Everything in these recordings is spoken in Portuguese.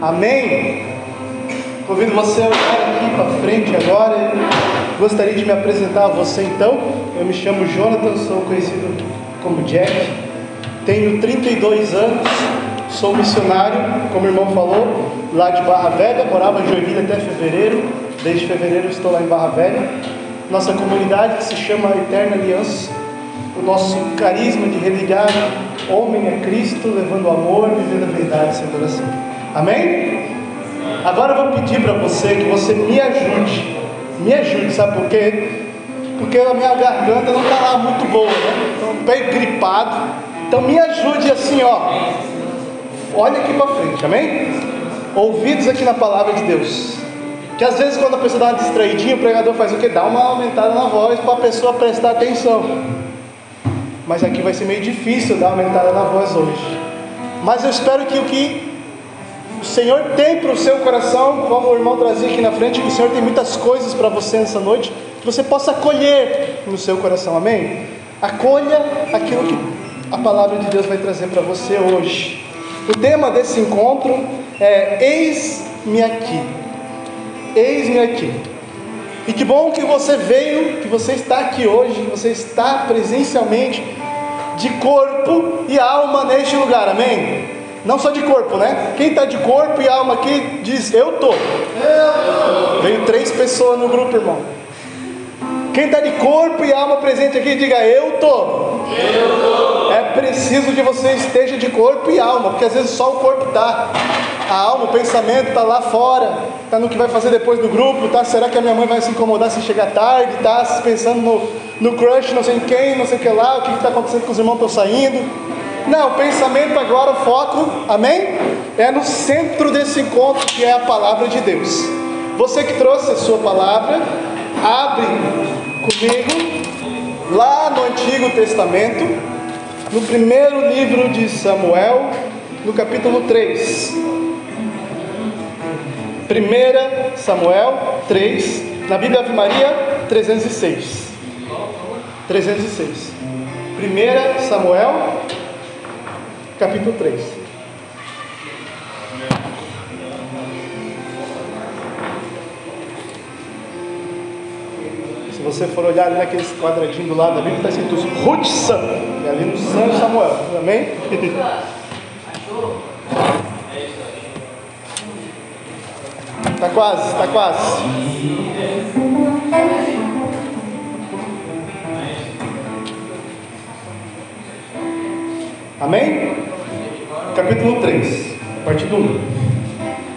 Amém? Convido você a olhar aqui para frente agora. Gostaria de me apresentar a você então. Eu me chamo Jonathan, sou conhecido como Jack. Tenho 32 anos, sou missionário, como o irmão falou, lá de Barra Velha. Morava em Joinville até fevereiro. Desde fevereiro estou lá em Barra Velha. Nossa comunidade se chama Eterna Aliança. O nosso carisma de religar homem a Cristo, levando amor, vivendo a verdade sem adoração. Amém? Agora eu vou pedir para você que você me ajude. Me ajude, sabe por quê? Porque a minha garganta não está lá muito boa, né? Estou bem gripado. Então me ajude assim, ó. Olha aqui para frente, amém? Ouvidos aqui na palavra de Deus. Que às vezes quando a pessoa dá uma distraidinha, o pregador faz o que? Dá uma aumentada na voz para a pessoa prestar atenção. Mas aqui vai ser meio difícil dar uma aumentada na voz hoje. Mas eu espero que o que o Senhor tem para o seu coração, como o irmão trazia aqui na frente, que o Senhor tem muitas coisas para você nessa noite, que você possa acolher no seu coração, amém? Acolha aquilo que a palavra de Deus vai trazer para você hoje. O tema desse encontro é Eis-me aqui. Eis-me aqui. E que bom que você veio, que você está aqui hoje, que você está presencialmente de corpo e alma neste lugar, amém? Não só de corpo, né? Quem está de corpo e alma aqui diz: Eu tô. Veio três pessoas no grupo, irmão. Quem está de corpo e alma presente aqui, diga: Eu tô. Eu tô. É preciso que você esteja de corpo e alma, porque às vezes só o corpo está. A alma, o pensamento está lá fora, está no que vai fazer depois do grupo, tá? Será que a minha mãe vai se incomodar se chegar tarde? Está pensando no, no crush, não sei em quem, não sei o que lá, o que está acontecendo com os irmãos estão saindo. Não, o pensamento agora, o foco, amém? É no centro desse encontro que é a palavra de Deus. Você que trouxe a sua palavra, abre comigo lá no Antigo Testamento, no primeiro livro de Samuel, no capítulo 3. 1 Samuel 3, na Bíblia Ave Maria 306. 306. 1 Samuel capítulo 3. Se você for olhar ali naquele quadradinho do lado da Bíblia, está escrito Hudson, e ali no São Samuel, amém? Está quase, está quase. Amém? Capítulo 3, a partir do 1.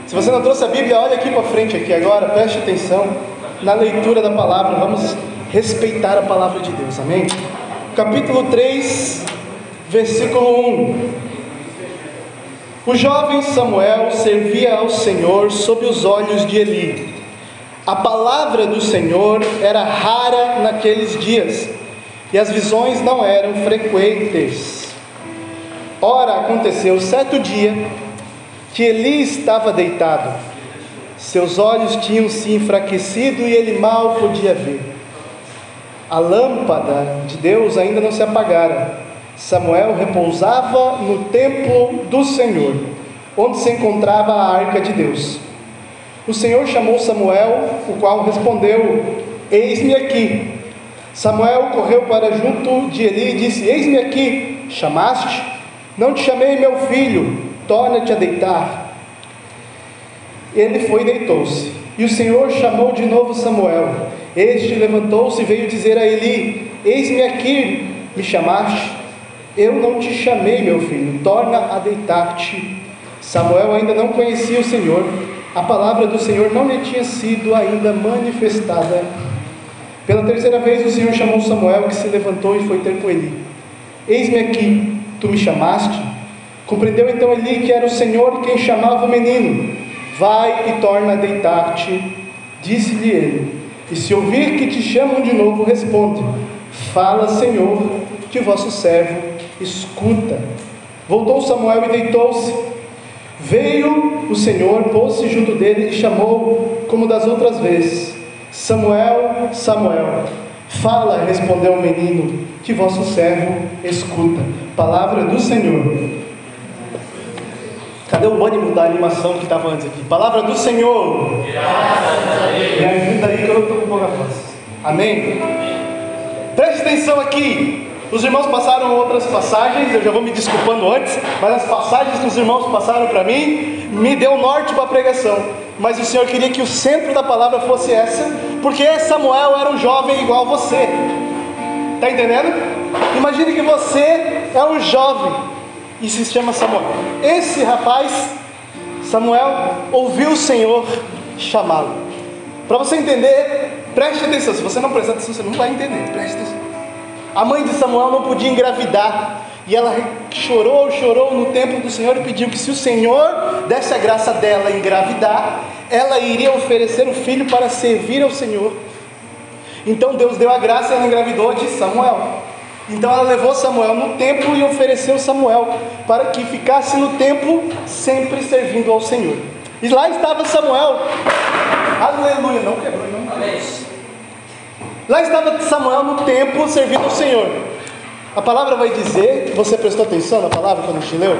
Se você não trouxe a Bíblia, olha aqui para frente aqui agora, preste atenção na leitura da palavra, vamos respeitar a palavra de Deus, amém? Capítulo 3, versículo 1. O jovem Samuel servia ao Senhor sob os olhos de Eli. A palavra do Senhor era rara naqueles dias, e as visões não eram frequentes. Ora, aconteceu certo dia que Eli estava deitado, seus olhos tinham se enfraquecido e ele mal podia ver. A lâmpada de Deus ainda não se apagara. Samuel repousava no templo do Senhor, onde se encontrava a arca de Deus. O Senhor chamou Samuel, o qual respondeu: Eis-me aqui. Samuel correu para junto de Eli e disse: Eis-me aqui. Chamaste? Não te chamei meu filho, torna-te a deitar. Ele foi e deitou-se. E o Senhor chamou de novo Samuel. Este levantou-se e veio dizer a Eli: Eis-me aqui, me chamaste. Eu não te chamei, meu filho, torna a deitar-te. Samuel ainda não conhecia o Senhor, a palavra do Senhor não lhe tinha sido ainda manifestada. Pela terceira vez o Senhor chamou Samuel, que se levantou e foi ter com Eli. Eis-me aqui, tu me chamaste? Compreendeu então Eli que era o Senhor quem chamava o menino. Vai e torna a deitar-te, disse-lhe ele. E se ouvir que te chamam de novo, responde: Fala, Senhor, que vosso servo escuta. Voltou Samuel e deitou-se. Veio o Senhor, pôs-se junto dele e chamou, como das outras vezes: Samuel, Samuel. Fala, respondeu o menino, que vosso servo escuta. Palavra do Senhor. Cadê o ânimo da animação que estava antes aqui? Palavra do Senhor. Me ajuda aí que eu não estou com pouca voz. Amém? Preste atenção aqui. Os irmãos passaram outras passagens, eu já vou me desculpando antes, mas as passagens que os irmãos passaram para mim me deu norte para a pregação. Mas o Senhor queria que o centro da palavra fosse essa, porque Samuel era um jovem igual você. Está entendendo? Imagine que você é um jovem e se chama Samuel. Esse rapaz, Samuel, ouviu o Senhor chamá-lo. Para você entender, preste atenção. Se você não prestar atenção, você não vai entender. Preste atenção. A mãe de Samuel não podia engravidar. E ela chorou, chorou no templo do Senhor e pediu que se o Senhor desse a graça dela engravidar, ela iria oferecer o filho para servir ao Senhor. Então Deus deu a graça e ela engravidou de Samuel. Então ela levou Samuel no templo e ofereceu Samuel para que ficasse no templo sempre servindo ao Senhor. E lá estava Samuel. Aleluia, não quebrou, não. Amém. Lá estava Samuel no templo servindo ao Senhor. A palavra vai dizer, você prestou atenção na palavra quando gente leu?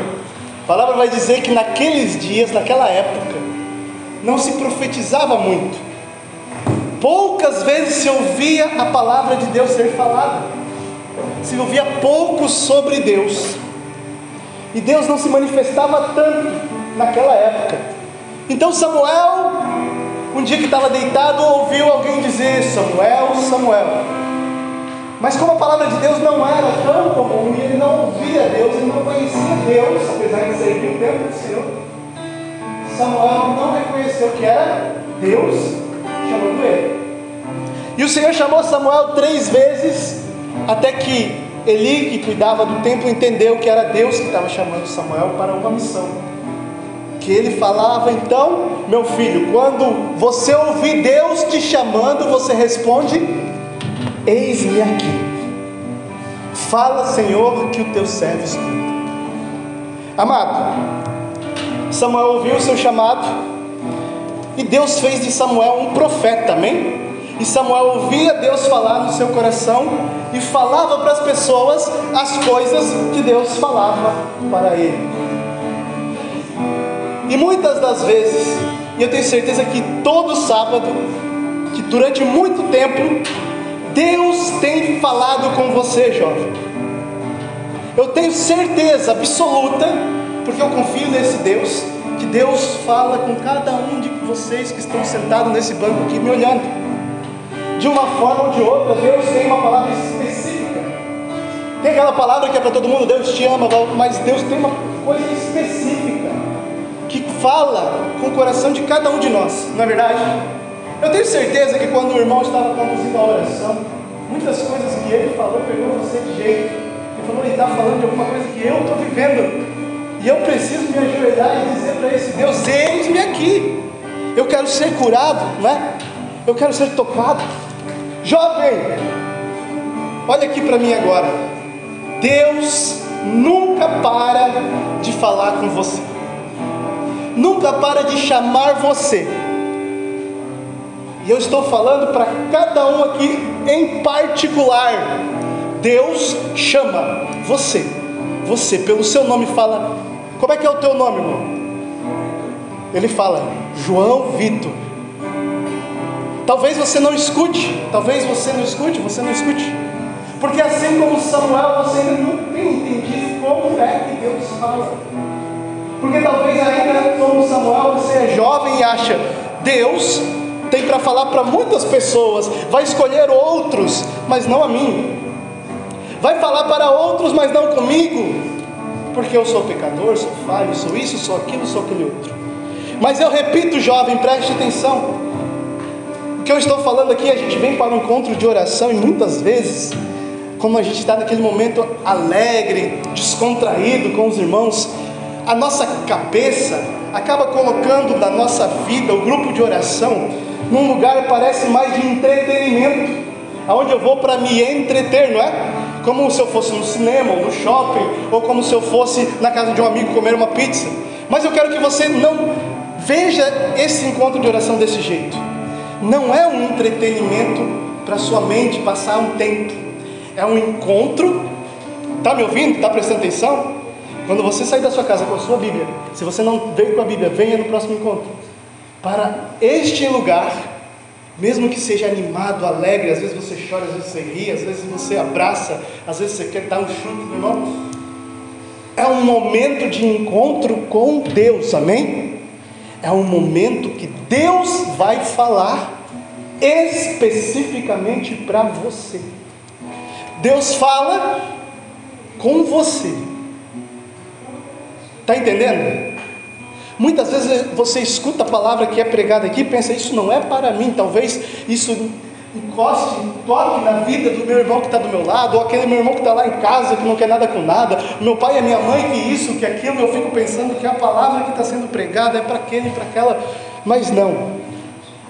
A palavra vai dizer que naqueles dias, naquela época, não se profetizava muito. Poucas vezes se ouvia a palavra de Deus ser falada. Se ouvia pouco sobre Deus. E Deus não se manifestava tanto naquela época. Então Samuel um dia que estava deitado, ouviu alguém dizer: Samuel, Samuel. Mas como a palavra de Deus não era tão comum, e ele não ouvia Deus, ele não conhecia Deus, apesar de servir o tempo do Senhor, Samuel não reconheceu que era Deus chamando ele. E o Senhor chamou Samuel três vezes, até que Eli, que cuidava do templo, entendeu que era Deus que estava chamando Samuel para uma missão que ele falava então, meu filho, quando você ouvir Deus te chamando, você responde: Eis-me aqui. Fala, Senhor, que o teu servo escuta. Amado, Samuel ouviu o seu chamado e Deus fez de Samuel um profeta, amém? E Samuel ouvia Deus falar no seu coração e falava para as pessoas as coisas que Deus falava para ele. E muitas das vezes, e eu tenho certeza que todo sábado, que durante muito tempo, Deus tem falado com você, jovem. Eu tenho certeza absoluta, porque eu confio nesse Deus, que Deus fala com cada um de vocês que estão sentados nesse banco aqui me olhando. De uma forma ou de outra, Deus tem uma palavra específica. Tem aquela palavra que é para todo mundo, Deus te ama, mas Deus tem uma coisa específica fala com o coração de cada um de nós, não é verdade? Eu tenho certeza que quando o irmão estava conduzindo a oração, muitas coisas que ele falou pegou você de jeito. Ele falou, ele está falando de alguma coisa que eu estou vivendo. E eu preciso me ajoelhar e dizer para esse Deus, eis-me aqui. Eu quero ser curado, não é? Eu quero ser tocado. Jovem, olha aqui para mim agora. Deus nunca para de falar com você nunca para de chamar você. E eu estou falando para cada um aqui em particular. Deus chama você. Você, pelo seu nome, fala. Como é que é o teu nome, irmão? Ele fala, João Vitor. Talvez você não escute, talvez você não escute, você não escute. Porque assim como Samuel, você ainda não tem entendido como é que Deus fala. Porque talvez ainda, como Samuel, você é jovem e acha, Deus tem para falar para muitas pessoas, vai escolher outros, mas não a mim. Vai falar para outros, mas não comigo, porque eu sou pecador, sou falho, sou isso, sou aquilo, sou aquele outro. Mas eu repito, jovem, preste atenção. O que eu estou falando aqui, a gente vem para um encontro de oração e muitas vezes, como a gente está naquele momento alegre, descontraído com os irmãos, a nossa cabeça acaba colocando na nossa vida o grupo de oração num lugar que parece mais de entretenimento, aonde eu vou para me entreter, não é? Como se eu fosse no cinema, ou no shopping, ou como se eu fosse na casa de um amigo comer uma pizza. Mas eu quero que você não veja esse encontro de oração desse jeito. Não é um entretenimento para sua mente passar um tempo. É um encontro. Tá me ouvindo? Tá prestando atenção? Quando você sair da sua casa com a sua Bíblia, se você não veio com a Bíblia, venha no próximo encontro. Para este lugar, mesmo que seja animado, alegre, às vezes você chora, às vezes você ri, às vezes você abraça, às vezes você quer dar um chute no irmão. É um momento de encontro com Deus, amém? É um momento que Deus vai falar especificamente para você. Deus fala com você. Está entendendo? Muitas vezes você escuta a palavra que é pregada aqui e pensa, isso não é para mim, talvez isso encoste, toque na vida do meu irmão que está do meu lado, ou aquele meu irmão que está lá em casa que não quer nada com nada, meu pai e a minha mãe que isso, que aquilo, eu fico pensando que a palavra que está sendo pregada é para aquele, para aquela, mas não.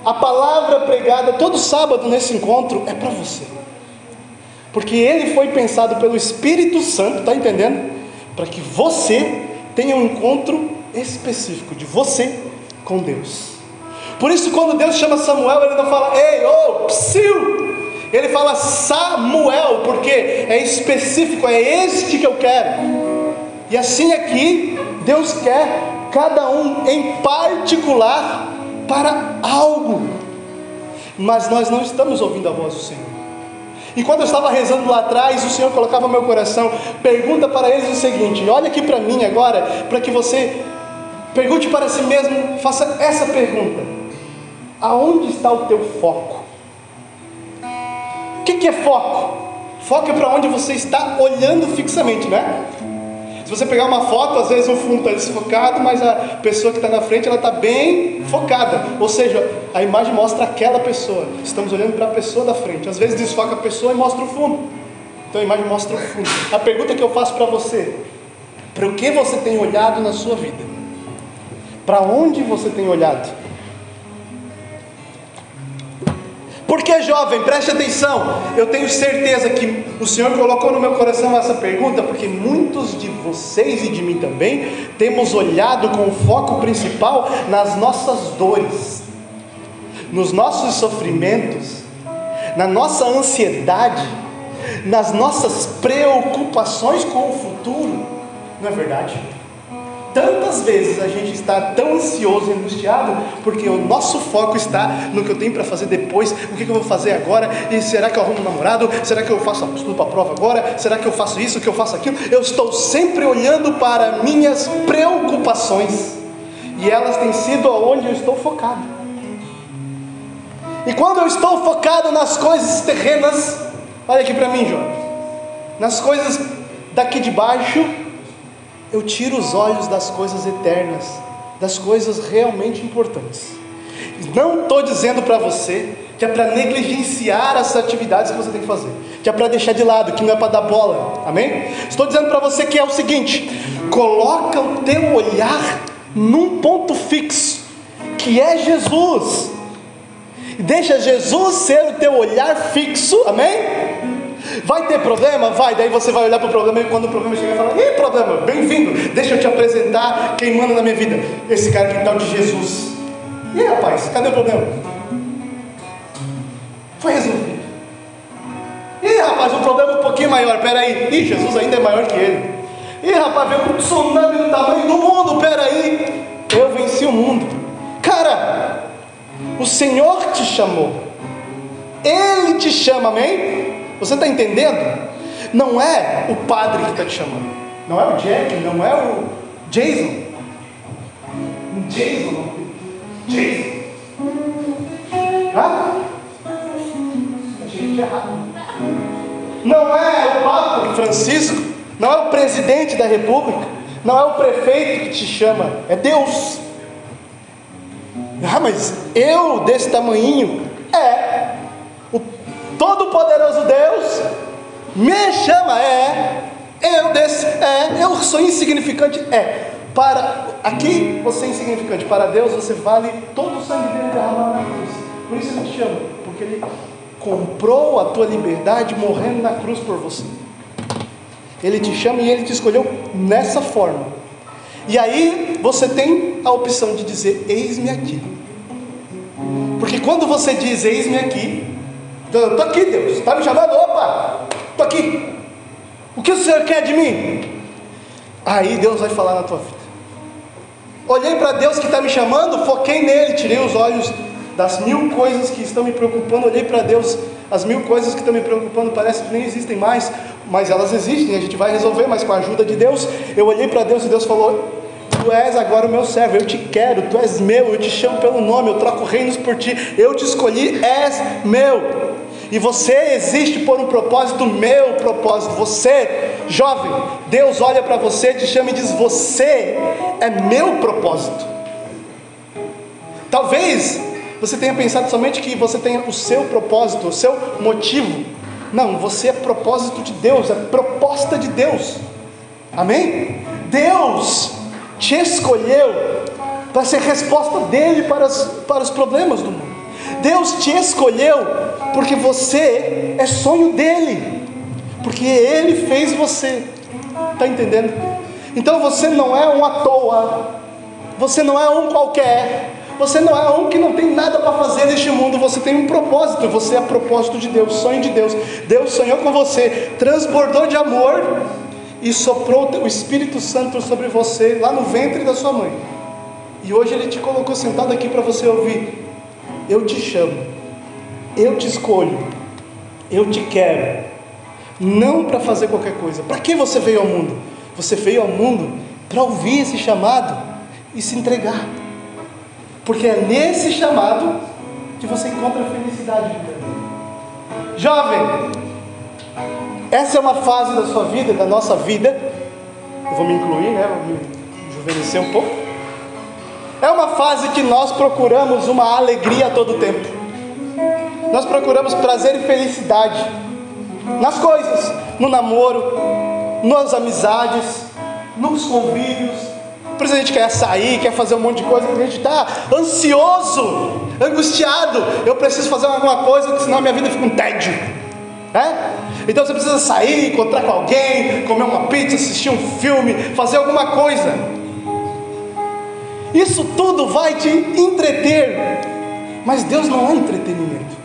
A palavra pregada todo sábado nesse encontro é para você. Porque ele foi pensado pelo Espírito Santo, está entendendo? Para que você tenha um encontro específico de você com Deus. Por isso, quando Deus chama Samuel, ele não fala, ei, ô, oh, psiu. Ele fala Samuel, porque é específico, é este que eu quero. E assim aqui, Deus quer cada um em particular para algo, mas nós não estamos ouvindo a voz do Senhor. E quando eu estava rezando lá atrás, o Senhor colocava meu coração, pergunta para eles o seguinte: olha aqui para mim agora, para que você pergunte para si mesmo, faça essa pergunta: aonde está o teu foco? O que, que é foco? Foco é para onde você está olhando fixamente, né? Você pegar uma foto, às vezes o fundo está desfocado, mas a pessoa que está na frente ela está bem focada. Ou seja, a imagem mostra aquela pessoa. Estamos olhando para a pessoa da frente. Às vezes desfoca a pessoa e mostra o fundo. Então a imagem mostra o fundo. A pergunta que eu faço para você: para o que você tem olhado na sua vida? Para onde você tem olhado? Porque, jovem, preste atenção, eu tenho certeza que o Senhor colocou no meu coração essa pergunta, porque muitos de vocês e de mim também temos olhado com o foco principal nas nossas dores, nos nossos sofrimentos, na nossa ansiedade, nas nossas preocupações com o futuro, não é verdade? Tantas vezes a gente está tão ansioso e angustiado porque o nosso foco está no que eu tenho para fazer depois, o que, eu vou fazer agora, e será que eu arrumo um namorado? Será que eu faço estudo para a prova agora? Será que eu faço isso, que eu faço aquilo? Eu estou sempre olhando para minhas preocupações e elas têm sido aonde eu estou focado. E quando eu estou focado nas coisas terrenas, olha aqui para mim, João, nas coisas daqui de baixo, eu tiro os olhos das coisas eternas, das coisas realmente importantes. Não estou dizendo para você que é para negligenciar as atividades que você tem que fazer, que é para deixar de lado, que não é para dar bola, amém? Estou dizendo para você que é o seguinte: coloca o teu olhar num ponto fixo, que é Jesus. Deixa Jesus ser o teu olhar fixo, amém? Vai ter problema? Vai. Daí você vai olhar para o problema e quando o problema chegar, fala: Ih, problema, bem-vindo. Deixa eu te apresentar quem manda na minha vida. Esse cara que tal de Jesus. E aí, rapaz, cadê o problema? Foi resolvido. Ih, rapaz, um problema um pouquinho maior. Peraí. Ih, Jesus ainda é maior que ele. Ih, rapaz, veio um tsunami do tamanho do mundo. Peraí. Eu venci o mundo. Cara, o Senhor te chamou. Ele te chama, amém? Você está entendendo? Não é o padre que está te chamando. Não é o Jack, não é o Jason. Jason, Jason. Ah? Não é o Papa Francisco, não é o presidente da República, não é o prefeito que te chama, é Deus. Ah, mas eu desse tamanho? É, Todo-Poderoso Deus me chama, é. Eu desse, é. Eu sou insignificante, é. Para aqui você é insignificante, para Deus você vale todo o sangue dele derramado na cruz. Por isso ele te chama, porque ele comprou a tua liberdade morrendo na cruz por você. Ele te chama e ele te escolheu nessa forma. E aí você tem a opção de dizer: Eis-me aqui. Porque quando você diz: Eis-me aqui, Estou aqui, Deus. Está me chamando? Opa! Estou aqui. O que o Senhor quer de mim? aí Deus vai falar na tua vida. Olhei para Deus que está me chamando, foquei nele, tirei os olhos das mil coisas que estão me preocupando, olhei para Deus, as mil coisas que estão me preocupando parece que nem existem mais, mas elas existem, a gente vai resolver, mas com a ajuda de Deus, eu olhei para Deus e Deus falou: Tu és agora o meu servo, eu te quero, tu és meu, eu te chamo pelo nome, eu troco reinos por ti, eu te escolhi, és meu. E você existe por um propósito, meu propósito. Você, jovem, Deus olha para você, te chama e diz: Você é meu propósito. Talvez você tenha pensado somente que você tenha o seu propósito, o seu motivo. Não, você é propósito de Deus, é proposta de Deus. Amém? Deus te escolheu para ser resposta dele para os, para os problemas do mundo. Deus te escolheu porque você é sonho dele, porque ele fez você. Está entendendo? Então você não é um à toa, você não é um qualquer, você não é um que não tem nada para fazer neste mundo, você tem um propósito, você é propósito de Deus, sonho de Deus. Deus sonhou com você, transbordou de amor e soprou o Espírito Santo sobre você lá no ventre da sua mãe. E hoje ele te colocou sentado aqui para você ouvir. Eu te chamo, eu te escolho, eu te quero. Não para fazer qualquer coisa. Para que você veio ao mundo? Você veio ao mundo para ouvir esse chamado e se entregar. Porque é nesse chamado que você encontra a felicidade. Jovem, essa é uma fase da sua vida, da nossa vida. Eu vou me incluir, né? Vou me juvenescer um pouco. É uma fase que nós procuramos uma alegria a todo tempo. Nós procuramos prazer e felicidade nas coisas, no namoro, nas amizades, nos convívios. Por isso a gente quer sair, quer fazer um monte de coisa, a gente está ansioso, angustiado. Eu preciso fazer alguma coisa, senão minha vida fica um tédio. É? Então você precisa sair, encontrar com alguém, comer uma pizza, assistir um filme, fazer alguma coisa. Isso tudo vai te entreter, mas Deus não é entretenimento.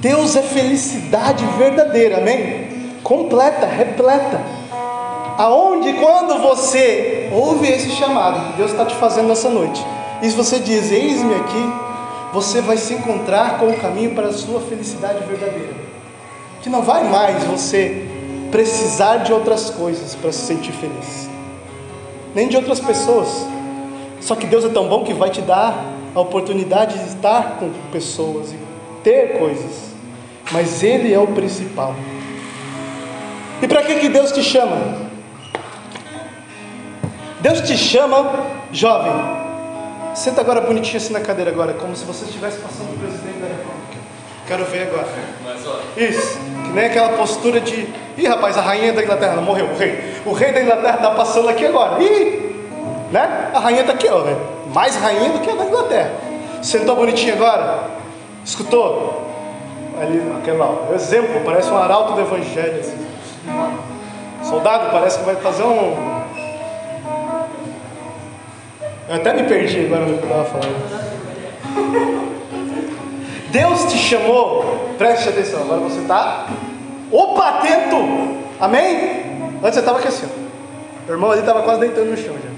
Deus é felicidade verdadeira, amém? Completa, repleta. Aonde, quando você ouve esse chamado que Deus está te fazendo nessa noite, e se você diz: Eis-me aqui, você vai se encontrar com o caminho para a sua felicidade verdadeira que não vai mais você precisar de outras coisas para se sentir feliz, nem de outras pessoas. Só que Deus é tão bom que vai te dar a oportunidade de estar com pessoas e ter coisas, mas Ele é o principal. E para que, que Deus te chama? Deus te chama, jovem. Senta agora bonitinho assim na cadeira agora, como se você estivesse passando o presidente da República. Quero ver agora. Isso. Que nem aquela postura de. Ih, rapaz, a rainha da Inglaterra não morreu, o rei. O rei da Inglaterra está passando aqui agora. Ih! Né? A rainha está aqui, ó. Né? Mais rainha do que a da Inglaterra. Sentou bonitinho agora? Escutou? Ali, aquele lá, exemplo, parece um arauto do evangelho. Assim. Soldado, parece que vai fazer um. Eu até me perdi agora no que eu estava falando. Deus te chamou, preste atenção, agora você está, opa, atento, amém? Antes você estava aqui assim, ó. o irmão ali estava quase deitando no chão já,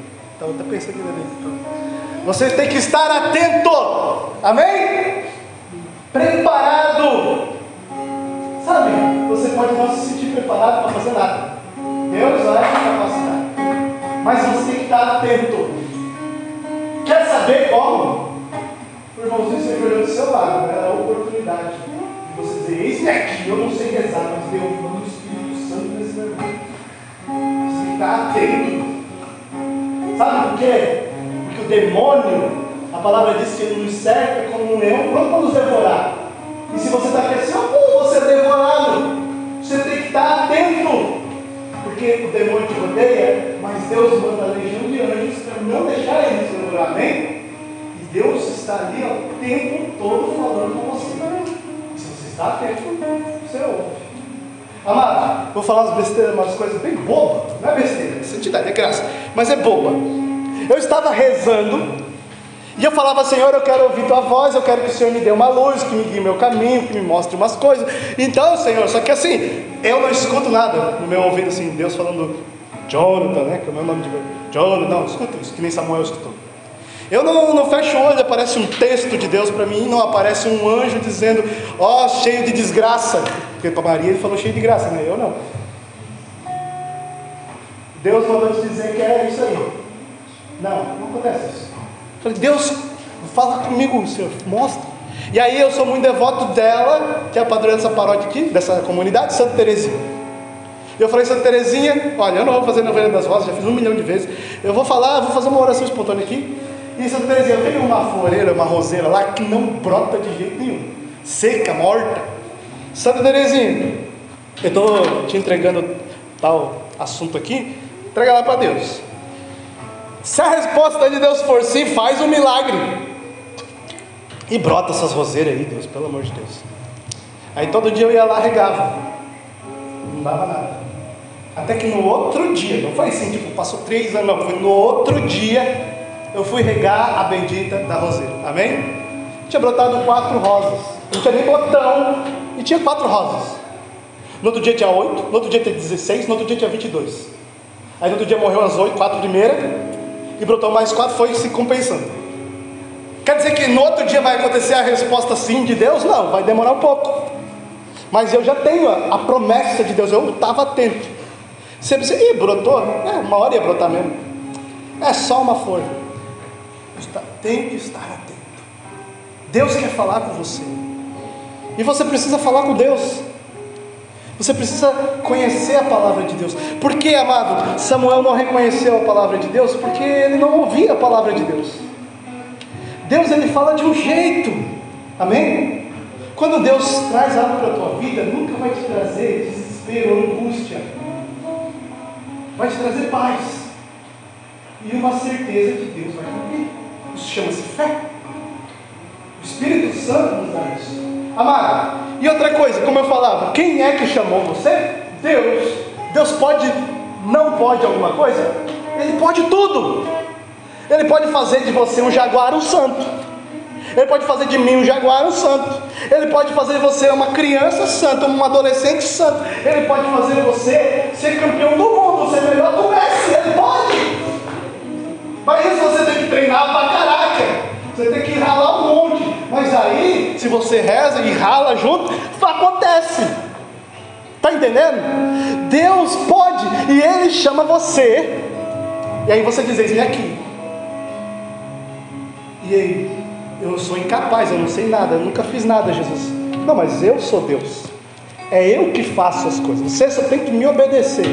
estava até pensando aqui dentro. Você tem que estar atento, amém? Preparado, sabe? Você pode não se sentir preparado para fazer nada, Deus vai te capacitar, mas você tem que estar atento. Quer saber como? irmãozinho sempre olhou do seu lado, era a oportunidade de você dizer, eis-me aqui, eu não sei rezar, mas manda o Espírito Santo nesse irmão. Você está atento. Sabe por quê? Porque o demônio, a palavra diz que ele nos cerca como um leão pronto para nos devorar. E se você está oh, você é devorado. Você tem que estar atento. Porque o demônio te rodeia, mas Deus manda a legião de anjos para não deixar ele se devorar. Amém? Deus está ali o tempo todo falando com você. E se você está atento, você ouve. Amado, vou falar umas besteiras, umas coisas bem bobas. Não é besteira, é santidade, é graça, mas é boba. Eu estava rezando e eu falava, Senhor, eu quero ouvir tua voz, eu quero que o Senhor me dê uma luz, que me guie meu caminho, que me mostre umas coisas. Então, Senhor, só que assim, eu não escuto nada no meu ouvido, assim, Deus falando Jonathan, né? Que é o meu nome de Jonathan, não, escuta isso, que nem Samuel escutou. Eu não, não fecho o olho, aparece um texto de Deus para mim, não aparece um anjo dizendo, ó, oh, cheio de desgraça. Porque para Maria ele falou cheio de graça, né? Eu não. Deus mandou te dizer que é isso aí. Não, não acontece isso. Falei, Deus, fala comigo, Senhor, mostra. E aí eu sou muito devoto dela, que é a padroeira dessa paróquia aqui, dessa comunidade, Santa Terezinha. Eu falei, Santa Terezinha, olha, eu não vou fazer novena das rosas, já fiz um milhão de vezes. Eu vou falar, vou fazer uma oração espontânea aqui. E Santa Terezinha, tenho uma floreira, uma roseira lá que não brota de jeito nenhum. Seca, morta. Santa Terezinha, eu estou te entregando tal assunto aqui, entrega lá para Deus. Se a resposta de Deus for sim, faz um milagre. E brota essas roseiras aí, Deus, pelo amor de Deus. Aí todo dia eu ia lá regava. Não dava nada. Até que no outro dia, não foi assim, tipo, passou três anos, não, foi no outro dia eu fui regar a bendita da roseira. Amém? Tinha brotado quatro rosas. Não tinha nem botão. E tinha quatro rosas. No outro dia tinha oito, no outro dia tinha 16, no outro dia tinha 22. Aí no outro dia morreu as oito, quatro primeiras, e brotou mais quatro, foi se compensando. Quer dizer que no outro dia vai acontecer a resposta sim de Deus? Não, vai demorar um pouco. Mas eu já tenho a, a promessa de Deus, eu estava atento. Você pensa, ih, brotou? É, uma hora ia brotar mesmo. É só uma flor. Tem que estar atento. Deus quer falar com você. E você precisa falar com Deus. Você precisa conhecer a palavra de Deus. Por que, amado, Samuel não reconheceu a palavra de Deus? Porque ele não ouvia a palavra de Deus. Deus ele fala de um jeito. Amém? Quando Deus traz algo para a tua vida, nunca vai te trazer desespero ou angústia. Vai te trazer paz. E uma certeza que Deus vai cumprir. Isso chama-se fé. O Espírito Santo nos dá isso. Amado, e outra coisa, como eu falava, quem é que chamou você? Deus. Deus pode, não pode alguma coisa? Ele pode tudo. Ele pode fazer de você um jaguar um santo. Ele pode fazer de mim um jaguar um santo. Ele pode fazer de você uma criança santa, um adolescente santo. Ele pode fazer você ser campeão do mundo, ser melhor do Messi. Ele pode. Mas isso você tem que treinar pra caraca. Você tem que ralar um monte. Mas aí, se você reza e rala junto, acontece. Está entendendo? Deus pode e Ele chama você. E aí você diz: Eis-me aqui. E aí? Eu sou incapaz, eu não sei nada, eu nunca fiz nada, Jesus. Não, mas eu sou Deus. É eu que faço as coisas. Você só tem que me obedecer.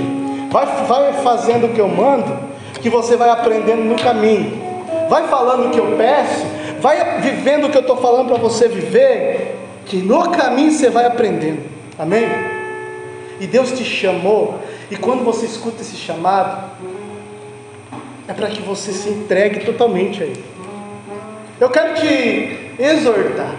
Vai, vai fazendo o que eu mando, que você vai aprendendo no caminho. Vai falando o que eu peço, vai vivendo o que eu estou falando para você viver, que no caminho você vai aprendendo. Amém? E Deus te chamou, e quando você escuta esse chamado, é para que você se entregue totalmente a Ele. Eu quero te exortar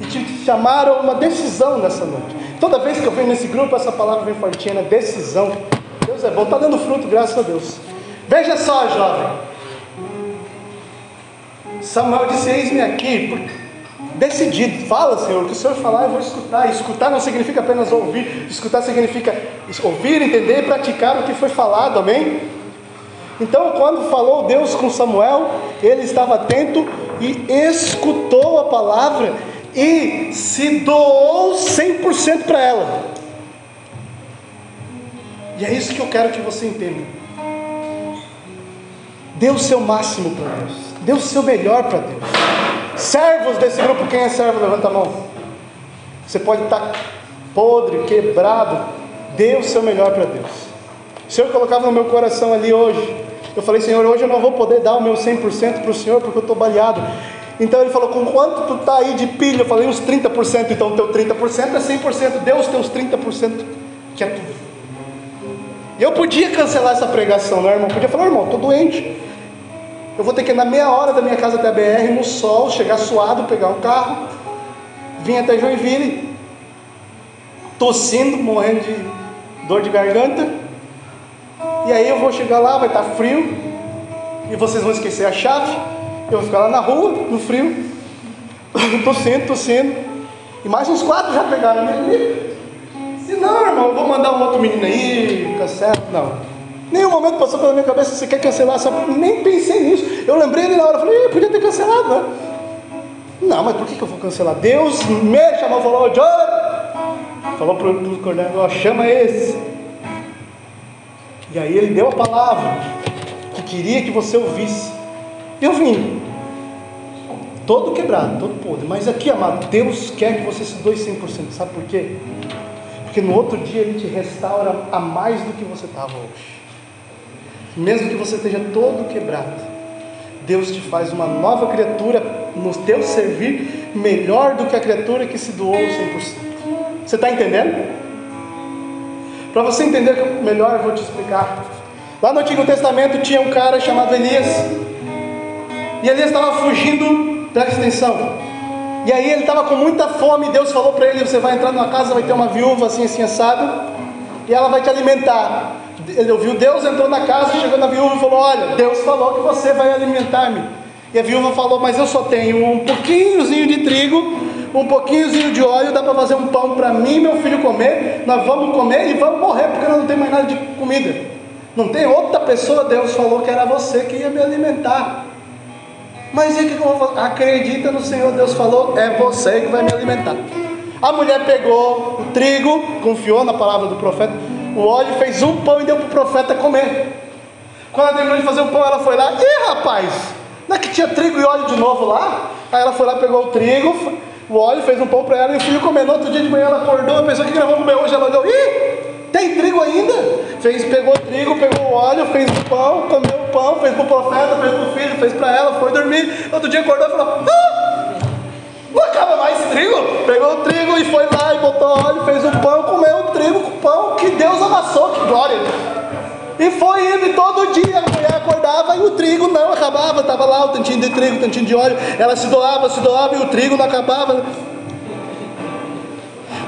e te chamar a uma decisão nessa noite. Toda vez que eu venho nesse grupo, essa palavra vem fortinha, né? decisão. Deus é bom, está dando fruto, graças a Deus. Veja só, jovem. Samuel disse: Eis-me aqui, decidido. Fala, Senhor, o que o Senhor falar eu vou escutar. escutar não significa apenas ouvir, escutar significa ouvir, entender e praticar o que foi falado, amém? Então, quando falou Deus com Samuel, ele estava atento e escutou a palavra e se doou 100% para ela. E é isso que eu quero que você entenda. Dê o seu máximo para Deus. Dê o seu melhor para Deus. Servos desse grupo, quem é servo? Levanta a mão. Você pode estar podre, quebrado. Dê o seu melhor para Deus. O Senhor colocava no meu coração ali hoje. Eu falei, Senhor, hoje eu não vou poder dar o meu 100% para o Senhor porque eu estou baleado. Então ele falou, com quanto tu está aí de pilha? Eu falei, uns 30%. Então teu 30% é 100%. Dê os teus 30%, que é tudo. E eu podia cancelar essa pregação, não é, irmão? Podia falar, irmão, estou doente. Eu vou ter que andar meia hora da minha casa até a BR no sol, chegar suado, pegar um carro, vir até Joinville, tossindo, morrendo de dor de garganta. E aí eu vou chegar lá, vai estar frio, e vocês vão esquecer a chave. Eu vou ficar lá na rua, no frio, tossindo, tossindo. E mais uns quatro já pegaram Se não, irmão, eu vou mandar um outro menino aí, cancela. Não. Nenhum momento passou pela minha cabeça, você quer cancelar? Nem pensei nisso. Eu lembrei ali na hora, falei, podia ter cancelado, né? Não, mas por que, que eu vou cancelar? Deus me chamou, falou, John, falou para o coordenador, chama esse. E aí ele deu a palavra que queria que você ouvisse. Eu vim, todo quebrado, todo podre. Mas aqui, amado, Deus quer que você se doe 100%. Sabe por quê? Porque no outro dia Ele te restaura a mais do que você estava hoje. Mesmo que você esteja todo quebrado, Deus te faz uma nova criatura no teu servir melhor do que a criatura que se doou 100%. Você está entendendo? Para você entender melhor, eu vou te explicar. Lá no Antigo Testamento tinha um cara chamado Elias. E Elias estava fugindo Presta atenção. E aí ele estava com muita fome, Deus falou para ele: Você vai entrar numa casa, vai ter uma viúva assim, assim, assado, e ela vai te alimentar. Ele ouviu Deus, entrou na casa, chegou na viúva e falou: Olha, Deus falou que você vai alimentar-me. E a viúva falou: Mas eu só tenho um pouquinhozinho de trigo, um pouquinhozinho de óleo, dá para fazer um pão para mim e meu filho comer. Nós vamos comer e vamos morrer, porque não tem mais nada de comida. Não tem outra pessoa, Deus falou que era você que ia me alimentar. Mas e o que eu vou fazer? Acredita no Senhor, Deus falou, é você que vai me alimentar. A mulher pegou o trigo, confiou na palavra do profeta, o óleo, fez um pão e deu para o profeta comer. Quando ela terminou de fazer o pão, ela foi lá, e rapaz, não é que tinha trigo e óleo de novo lá? Aí ela foi lá, pegou o trigo, o óleo, fez um pão para ela e o filho comeu. No outro dia de manhã ela acordou, a pessoa que gravou comer hoje, ela olhou, ih, tem trigo ainda? Fez, pegou trigo, pegou óleo, fez o pão, comeu o pão, fez para o profeta, fez para o filho, fez para ela, foi dormir. Outro dia acordou e falou: ah, não acaba mais esse trigo. Pegou o trigo e foi lá e botou óleo, fez o pão, comeu o trigo com o pão que Deus amassou, que glória. E foi indo, e todo dia a mulher acordava e o trigo não acabava, estava lá o tantinho de trigo, o tantinho de óleo, ela se doava, se doava e o trigo não acabava.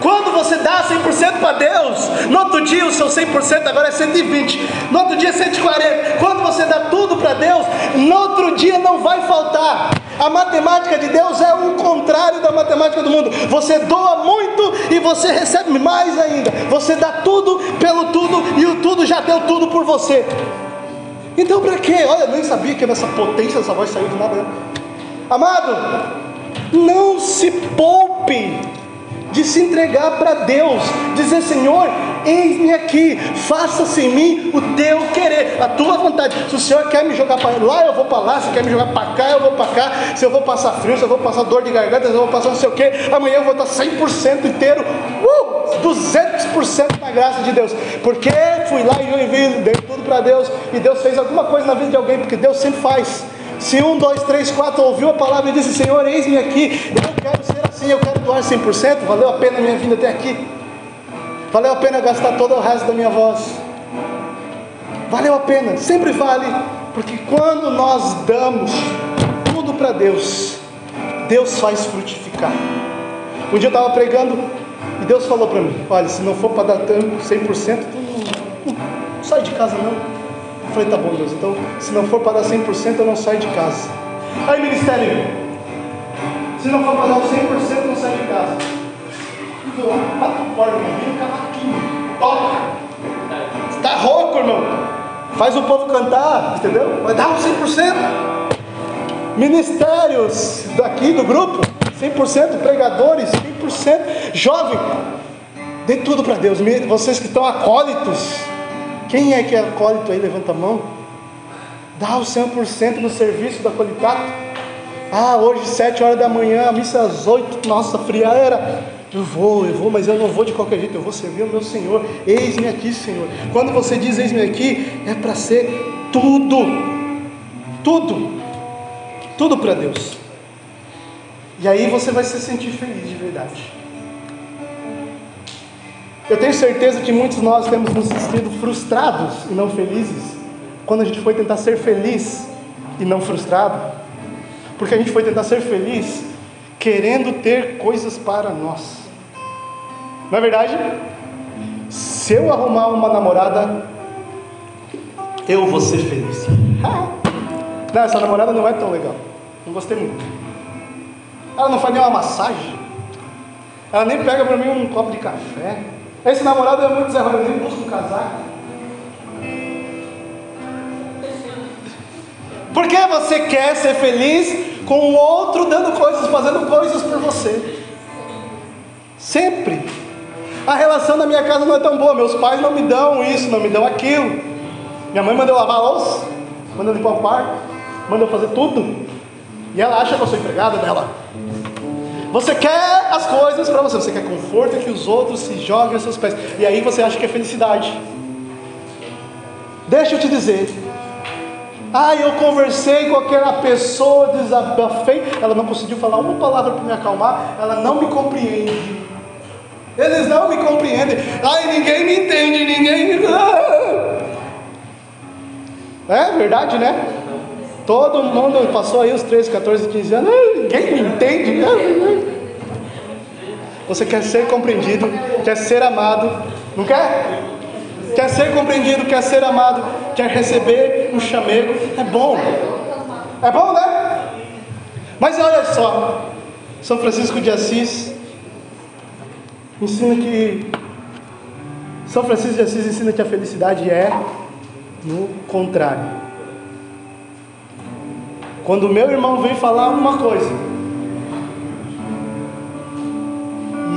Quando você dá 100% para Deus, no outro dia o seu 100% agora é 120, no outro dia é 140. Quando você dá tudo para Deus, no outro dia não vai faltar. A matemática de Deus é o contrário da matemática do mundo. Você doa muito e você recebe mais ainda. Você dá tudo pelo tudo e o tudo já deu tudo por você. Então para quê? Olha, eu nem sabia que nessa potência essa voz saiu do nada. Amado, não se poupe de se entregar para Deus, dizer: Senhor, eis-me aqui, faça-se em mim o teu querer, a tua vontade. Se o Senhor quer me jogar para lá, eu vou para lá, se quer me jogar para cá, eu vou para cá. Se eu vou passar frio, se eu vou passar dor de garganta, se eu vou passar não sei o que, amanhã eu vou estar 100% inteiro, uh, 200% na graça de Deus, porque fui lá e eu envio, dei tudo para Deus, e Deus fez alguma coisa na vida de alguém, porque Deus sempre faz. Se um, dois, três, quatro ouviu a palavra e disse: Senhor, eis-me aqui, eu quero ser assim, eu quero doar 100%, valeu a pena a minha vinda até aqui, valeu a pena gastar todo o resto da minha voz, valeu a pena, sempre vale, porque quando nós damos tudo para Deus, Deus faz frutificar. Um dia eu estava pregando e Deus falou para mim: Olha, se não for para dar tanto, 100%, não, não sai de casa não. Eu falei, tá bom, Deus, então se não for para dar 100%, eu não saio de casa. Aí, ministério, se não for para dar 100%, eu não saio de casa. Porta, irmão, vira um cavaquinho, toca. Está rouco, irmão. Faz o povo cantar, entendeu? Vai dar um 100%. Ministérios daqui do grupo, 100%, pregadores, 100%, jovem, dê tudo para Deus. Vocês que estão acólitos, quem é que é acólito aí? Levanta a mão. Dá o 100% no serviço da colitato. Ah, hoje, sete horas da manhã, a missa às oito. Nossa, fria era. Eu vou, eu vou, mas eu não vou de qualquer jeito. Eu vou servir o meu Senhor. Eis-me aqui, Senhor. Quando você diz eis-me aqui, é para ser tudo. Tudo. Tudo para Deus. E aí você vai se sentir feliz de verdade. Eu tenho certeza que muitos de nós temos nos sentido frustrados e não felizes quando a gente foi tentar ser feliz e não frustrado, porque a gente foi tentar ser feliz querendo ter coisas para nós. Não é verdade? Se eu arrumar uma namorada, eu vou ser feliz. Não, essa namorada não é tão legal. Não gostei muito. Ela não faz nem uma massagem. Ela nem pega para mim um copo de café. Esse namorado é muito desarrumado, ele busca um casaco. Por que você quer ser feliz com o outro dando coisas, fazendo coisas por você? Sempre. A relação da minha casa não é tão boa, meus pais não me dão isso, não me dão aquilo. Minha mãe mandou lavar a louça, mandou limpar o quarto, mandou fazer tudo. E ela acha que eu sou empregada dela. Você quer as coisas para você, você quer conforto que os outros se joguem aos seus pés. E aí você acha que é felicidade. Deixa eu te dizer. Ah, eu conversei com aquela pessoa, desabafei. Ela não conseguiu falar uma palavra para me acalmar. Ela não me compreende. Eles não me compreendem. Ai, ninguém me entende, ninguém. É verdade, né? Todo mundo passou aí os 13, 14, 15 anos. Ninguém me entende. Você quer ser compreendido, quer ser amado, não quer? Quer ser compreendido, quer ser amado, quer receber um chamego. É bom. É bom, né? Mas olha só, São Francisco de Assis ensina que São Francisco de Assis ensina que a felicidade é no contrário. Quando o meu irmão vem falar alguma coisa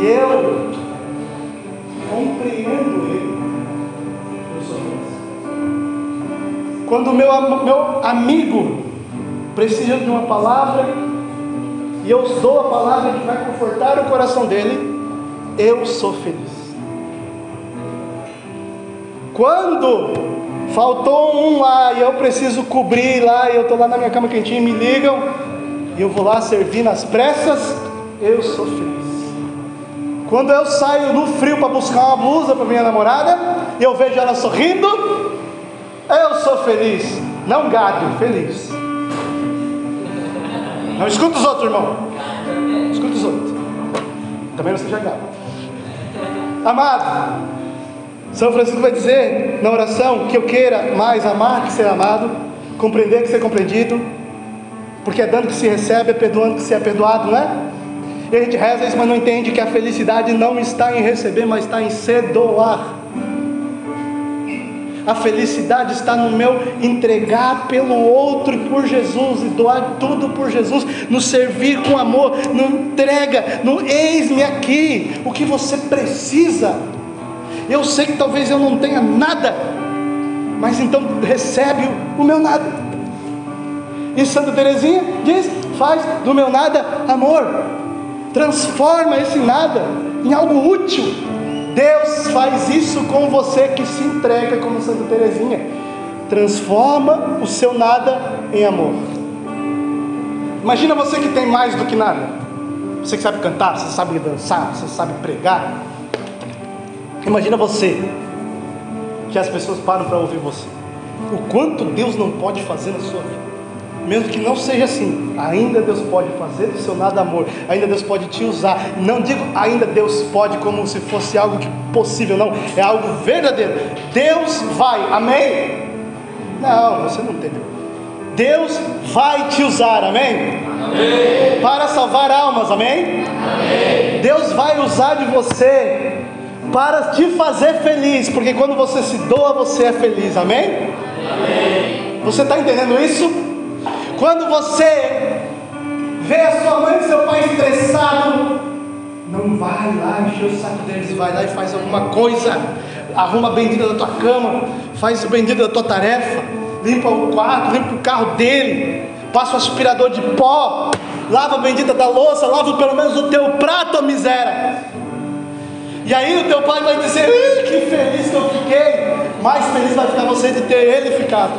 e eu compreendo ele, eu sou feliz. Quando o meu, meu amigo precisa de uma palavra e eu dou a palavra que vai confortar o coração dele, eu sou feliz. Quando faltou um lá e eu preciso cobrir lá, e eu estou lá na minha cama quentinha me ligam, e eu vou lá servir nas pressas, eu sou feliz. Quando eu saio no frio para buscar uma blusa para minha namorada, e eu vejo ela sorrindo, eu sou feliz. Não gado, feliz. Não escuta os outros, irmão. Escuta os outros. Também não seja gado. Amado, São Francisco vai dizer na oração que eu queira mais amar que ser amado, compreender que ser compreendido, porque é dando que se recebe, é perdoando que se é perdoado, não é? E a gente reza isso, mas não entende que a felicidade não está em receber, mas está em se doar. A felicidade está no meu entregar pelo outro e por Jesus, e doar tudo por Jesus, no servir com amor, no entrega, no eis-me aqui, o que você precisa. Eu sei que talvez eu não tenha nada, mas então recebe o meu nada. E Santa Teresinha diz: faz do meu nada amor, transforma esse nada em algo útil Deus faz isso com você que se entrega como Santa Teresinha. Transforma o seu nada em amor. Imagina você que tem mais do que nada. Você que sabe cantar, você sabe dançar, você sabe pregar. Imagina você que as pessoas param para ouvir você. O quanto Deus não pode fazer na sua vida mesmo que não seja assim, ainda Deus pode fazer do seu nada amor, ainda Deus pode te usar. Não digo ainda Deus pode como se fosse algo que possível, não, é algo verdadeiro. Deus vai, amém? Não, você não entendeu. Deus vai te usar, amém? amém. Para salvar almas, amém? amém? Deus vai usar de você para te fazer feliz, porque quando você se doa, você é feliz, amém? amém. Você está entendendo isso? Quando você vê a sua mãe e seu pai estressado, não vai lá encher o saco deles, vai lá e faz alguma coisa, arruma a bendita da tua cama, faz o bendito da tua tarefa, limpa o quarto, limpa o carro dele, passa o aspirador de pó, lava a bendita da louça, lava pelo menos o teu prato, miséria. E aí o teu pai vai dizer, que feliz que eu fiquei, mais feliz vai ficar você de ter ele ficado.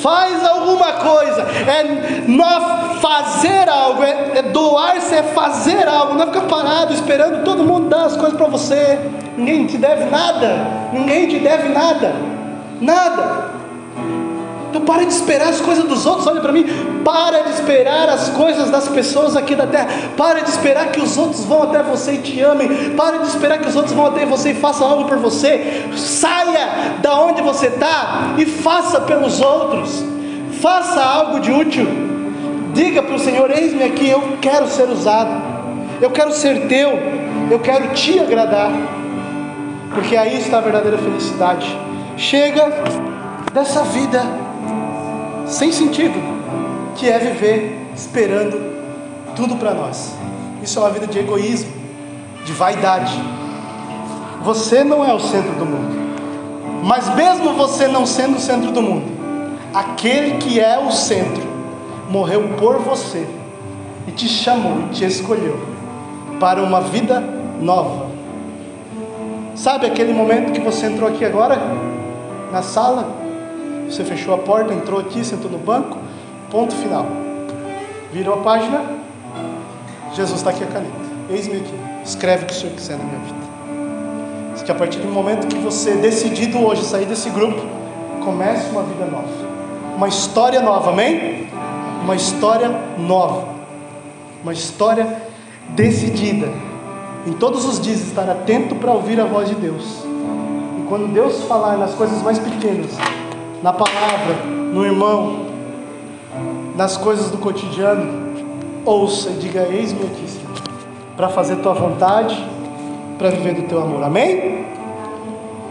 Faz alguma coisa, é nós fazer algo, é, é doar-se, é fazer algo, não é ficar parado esperando todo mundo dar as coisas para você. Ninguém te deve nada, ninguém te deve nada, nada. Então para de esperar as coisas dos outros, olha para mim, para de esperar as coisas das pessoas aqui da terra, para de esperar que os outros vão até você e te amem, para de esperar que os outros vão até você e façam algo por você, saia da onde você está e faça pelos outros, faça algo de útil, diga para o Senhor: eis-me aqui, eu quero ser usado, eu quero ser teu, eu quero te agradar, porque aí está a verdadeira felicidade. Chega dessa vida sem sentido, que é viver esperando tudo para nós. Isso é uma vida de egoísmo, de vaidade. Você não é o centro do mundo. Mas mesmo você não sendo o centro do mundo, aquele que é o centro morreu por você e te chamou e te escolheu para uma vida nova. Sabe aquele momento que você entrou aqui agora na sala? Você fechou a porta, entrou aqui, sentou no banco, ponto final. Virou a página, Jesus está aqui a caneta. Eis-me aqui, escreve o que o Senhor quiser na minha vida que a partir do momento que você decidido hoje sair desse grupo, comece uma vida nova, uma história nova, amém? Uma história nova, uma história decidida. Em todos os dias estar atento para ouvir a voz de Deus. E quando Deus falar nas coisas mais pequenas, na palavra, no irmão, nas coisas do cotidiano, ouça e diga: Eis-me aqui, Senhor, para fazer tua vontade para viver do teu amor. Amém?